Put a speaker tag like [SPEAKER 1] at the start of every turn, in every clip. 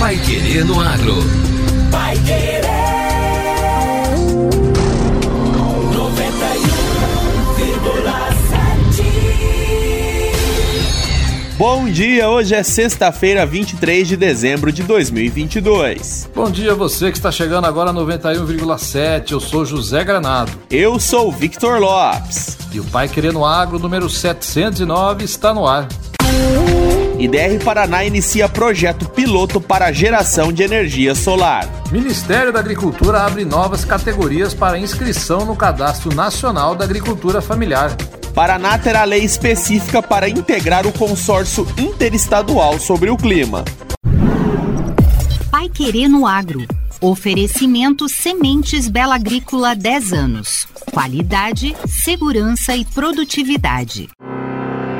[SPEAKER 1] Pai Querer no Agro.
[SPEAKER 2] Pai Querer. 91,7.
[SPEAKER 3] Bom dia, hoje é sexta-feira, 23 de dezembro de 2022.
[SPEAKER 4] Bom dia você que está chegando agora 91,7. Eu sou José Granado.
[SPEAKER 3] Eu sou Victor Lopes.
[SPEAKER 4] E o Pai Querendo Agro número 709 está no ar.
[SPEAKER 3] IDR Paraná inicia projeto piloto para geração de energia solar.
[SPEAKER 4] Ministério da Agricultura abre novas categorias para inscrição no Cadastro Nacional da Agricultura Familiar.
[SPEAKER 3] Paraná terá lei específica para integrar o consórcio interestadual sobre o clima.
[SPEAKER 5] Pai Querendo Agro. Oferecimento Sementes Bela Agrícola 10 anos. Qualidade, segurança e produtividade.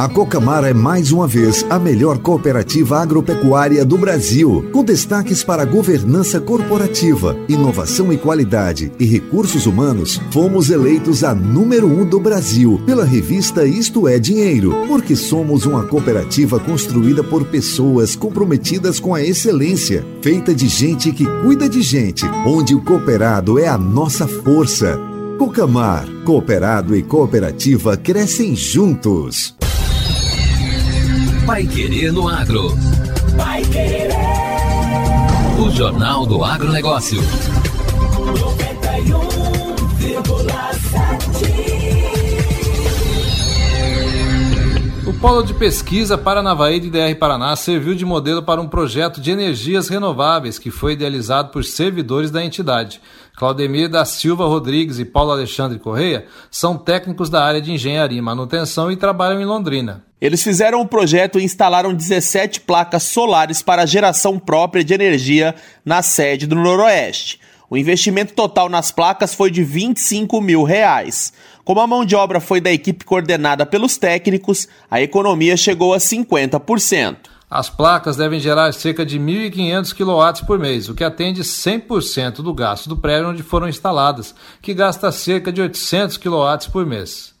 [SPEAKER 6] A Cocamar é mais uma vez a melhor cooperativa agropecuária do Brasil, com destaques para governança corporativa, inovação e qualidade e recursos humanos. Fomos eleitos a número um do Brasil pela revista Isto é Dinheiro, porque somos uma cooperativa construída por pessoas comprometidas com a excelência, feita de gente que cuida de gente, onde o cooperado é a nossa força. Cocamar, cooperado e cooperativa crescem juntos.
[SPEAKER 1] Pai Querer no Agro.
[SPEAKER 2] Pai Querer.
[SPEAKER 1] O Jornal do Agronegócio.
[SPEAKER 2] 91,7.
[SPEAKER 4] Polo de Pesquisa Paranavaí de DR Paraná serviu de modelo para um projeto de energias renováveis que foi idealizado por servidores da entidade. Claudemir da Silva Rodrigues e Paulo Alexandre Correia são técnicos da área de engenharia e manutenção e trabalham em Londrina.
[SPEAKER 3] Eles fizeram o um projeto e instalaram 17 placas solares para geração própria de energia na sede do Noroeste. O investimento total nas placas foi de 25 mil reais. Como a mão de obra foi da equipe coordenada pelos técnicos, a economia chegou a 50%.
[SPEAKER 4] As placas devem gerar cerca de 1.500 kW por mês, o que atende 100% do gasto do prédio onde foram instaladas, que gasta cerca de 800 kW por mês.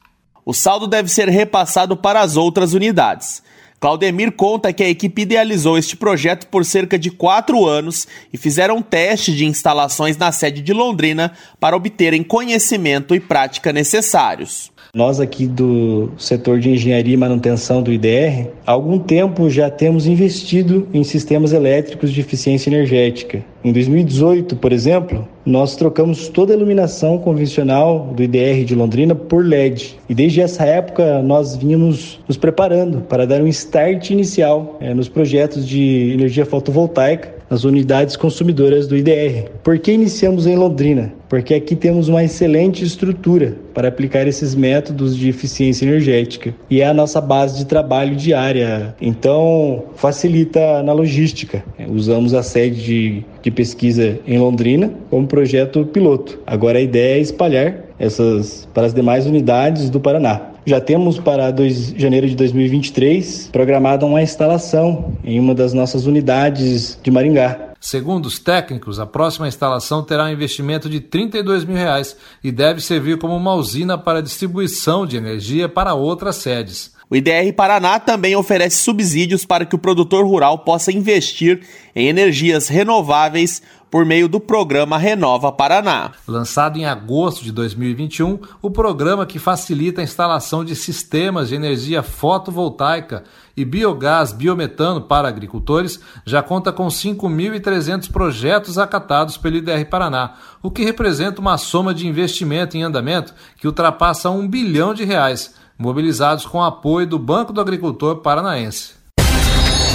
[SPEAKER 3] O saldo deve ser repassado para as outras unidades. Claudemir conta que a equipe idealizou este projeto por cerca de quatro anos e fizeram um teste de instalações na sede de Londrina para obterem conhecimento e prática necessários.
[SPEAKER 7] Nós aqui do setor de engenharia e manutenção do IDR, há algum tempo já temos investido em sistemas elétricos de eficiência energética. Em 2018, por exemplo, nós trocamos toda a iluminação convencional do IDR de Londrina por LED. E desde essa época nós vínhamos nos preparando para dar um start inicial é, nos projetos de energia fotovoltaica nas unidades consumidoras do IDR. Por que iniciamos em Londrina? Porque aqui temos uma excelente estrutura para aplicar esses métodos de eficiência energética e é a nossa base de trabalho diária. Então, facilita na logística. Usamos a sede de, de pesquisa em Londrina como projeto piloto. Agora a ideia é espalhar essas para as demais unidades do Paraná. Já temos para 2 janeiro de 2023 programada uma instalação em uma das nossas unidades de Maringá.
[SPEAKER 4] Segundo os técnicos, a próxima instalação terá um investimento de 32 mil reais e deve servir como uma usina para distribuição de energia para outras sedes.
[SPEAKER 3] O IDR Paraná também oferece subsídios para que o produtor rural possa investir em energias renováveis por meio do programa Renova Paraná.
[SPEAKER 4] Lançado em agosto de 2021, o programa que facilita a instalação de sistemas de energia fotovoltaica e biogás biometano para agricultores já conta com 5.300 projetos acatados pelo IDR Paraná, o que representa uma soma de investimento em andamento que ultrapassa um bilhão de reais, mobilizados com apoio do Banco do Agricultor Paranaense.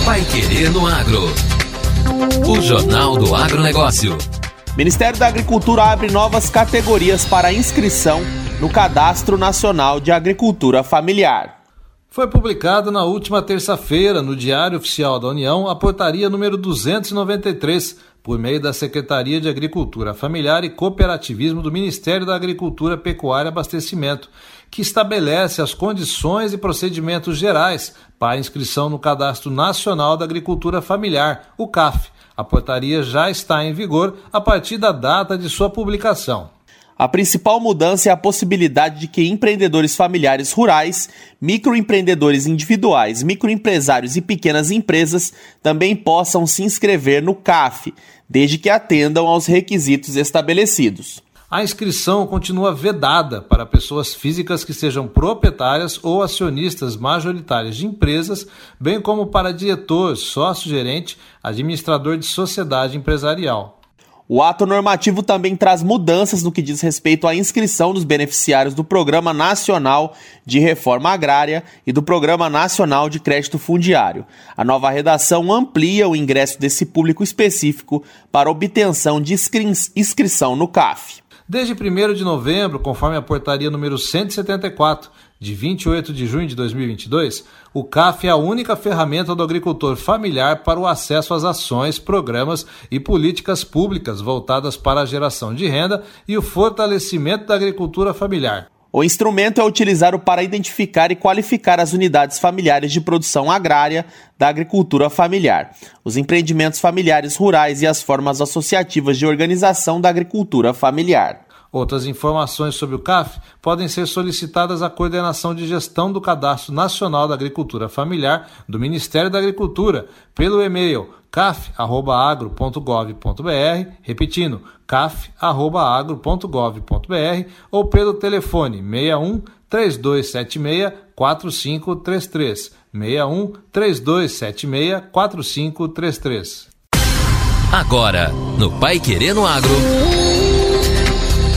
[SPEAKER 1] Vai querer no agro. O Jornal do Agronegócio.
[SPEAKER 3] Ministério da Agricultura abre novas categorias para inscrição no Cadastro Nacional de Agricultura Familiar.
[SPEAKER 4] Foi publicada na última terça-feira no Diário Oficial da União a portaria número 293, por meio da Secretaria de Agricultura Familiar e Cooperativismo do Ministério da Agricultura, Pecuária e Abastecimento, que estabelece as condições e procedimentos gerais para inscrição no Cadastro Nacional da Agricultura Familiar, o CAF. A portaria já está em vigor a partir da data de sua publicação.
[SPEAKER 3] A principal mudança é a possibilidade de que empreendedores familiares rurais, microempreendedores individuais, microempresários e pequenas empresas também possam se inscrever no CAF, desde que atendam aos requisitos estabelecidos.
[SPEAKER 4] A inscrição continua vedada para pessoas físicas que sejam proprietárias ou acionistas majoritárias de empresas, bem como para diretor, sócio-gerente, administrador de sociedade empresarial.
[SPEAKER 3] O ato normativo também traz mudanças no que diz respeito à inscrição dos beneficiários do Programa Nacional de Reforma Agrária e do Programa Nacional de Crédito Fundiário. A nova redação amplia o ingresso desse público específico para obtenção de inscrição no CAF.
[SPEAKER 4] Desde 1 de novembro, conforme a portaria número 174, de 28 de junho de 2022, o CAF é a única ferramenta do agricultor familiar para o acesso às ações, programas e políticas públicas voltadas para a geração de renda e o fortalecimento da agricultura familiar.
[SPEAKER 3] O instrumento é utilizado para identificar e qualificar as unidades familiares de produção agrária da agricultura familiar, os empreendimentos familiares rurais e as formas associativas de organização da agricultura familiar.
[SPEAKER 4] Outras informações sobre o CAF podem ser solicitadas à Coordenação de Gestão do Cadastro Nacional da Agricultura Familiar do Ministério da Agricultura pelo e-mail caf@agro.gov.br, repetindo, caf@agro.gov.br ou pelo telefone 61 3276 4533. 61 3276 4533.
[SPEAKER 1] Agora, no Pai Querendo Agro.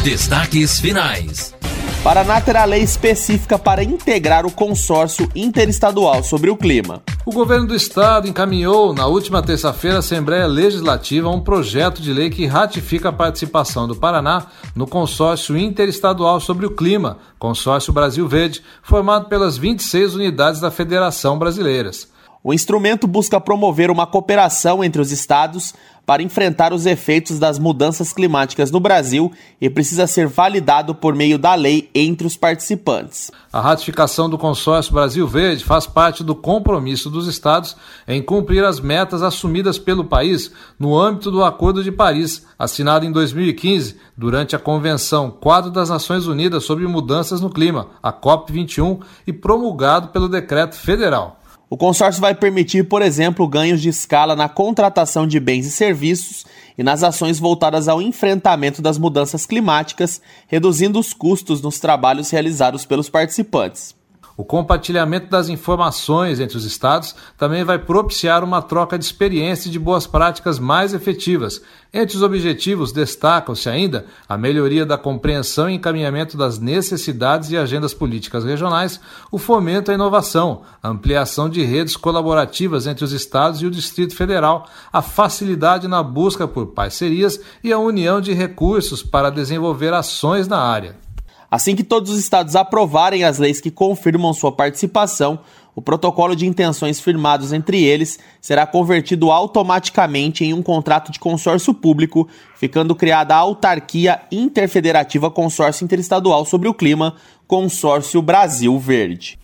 [SPEAKER 1] Destaques finais.
[SPEAKER 3] Paraná terá lei específica para integrar o consórcio interestadual sobre o clima.
[SPEAKER 4] O governo do estado encaminhou na última terça-feira à Assembleia Legislativa um projeto de lei que ratifica a participação do Paraná no consórcio interestadual sobre o clima, Consórcio Brasil Verde, formado pelas 26 unidades da Federação Brasileiras.
[SPEAKER 3] O instrumento busca promover uma cooperação entre os estados para enfrentar os efeitos das mudanças climáticas no Brasil e precisa ser validado por meio da lei entre os participantes.
[SPEAKER 4] A ratificação do consórcio Brasil Verde faz parte do compromisso dos estados em cumprir as metas assumidas pelo país no âmbito do Acordo de Paris, assinado em 2015 durante a Convenção Quadro das Nações Unidas sobre Mudanças no Clima, a COP21, e promulgado pelo Decreto Federal.
[SPEAKER 3] O consórcio vai permitir, por exemplo, ganhos de escala na contratação de bens e serviços e nas ações voltadas ao enfrentamento das mudanças climáticas, reduzindo os custos nos trabalhos realizados pelos participantes.
[SPEAKER 4] O compartilhamento das informações entre os estados também vai propiciar uma troca de experiência e de boas práticas mais efetivas. Entre os objetivos destacam-se ainda a melhoria da compreensão e encaminhamento das necessidades e agendas políticas regionais, o fomento à inovação, a ampliação de redes colaborativas entre os estados e o Distrito Federal, a facilidade na busca por parcerias e a união de recursos para desenvolver ações na área.
[SPEAKER 3] Assim que todos os estados aprovarem as leis que confirmam sua participação, o protocolo de intenções firmados entre eles será convertido automaticamente em um contrato de consórcio público, ficando criada a autarquia interfederativa Consórcio Interestadual sobre o Clima, Consórcio Brasil Verde.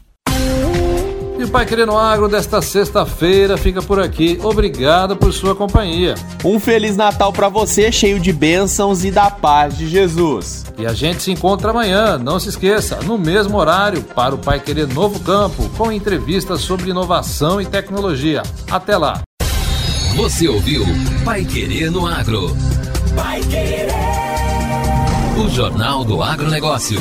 [SPEAKER 4] E o Pai Querendo Agro desta sexta-feira fica por aqui. Obrigado por sua companhia.
[SPEAKER 3] Um Feliz Natal para você, cheio de bênçãos e da paz de Jesus.
[SPEAKER 4] E a gente se encontra amanhã, não se esqueça, no mesmo horário, para o Pai Querer Novo Campo, com entrevistas sobre inovação e tecnologia. Até lá.
[SPEAKER 1] Você ouviu Pai Querer no Agro.
[SPEAKER 2] Pai Querer.
[SPEAKER 1] O Jornal do Agronegócio.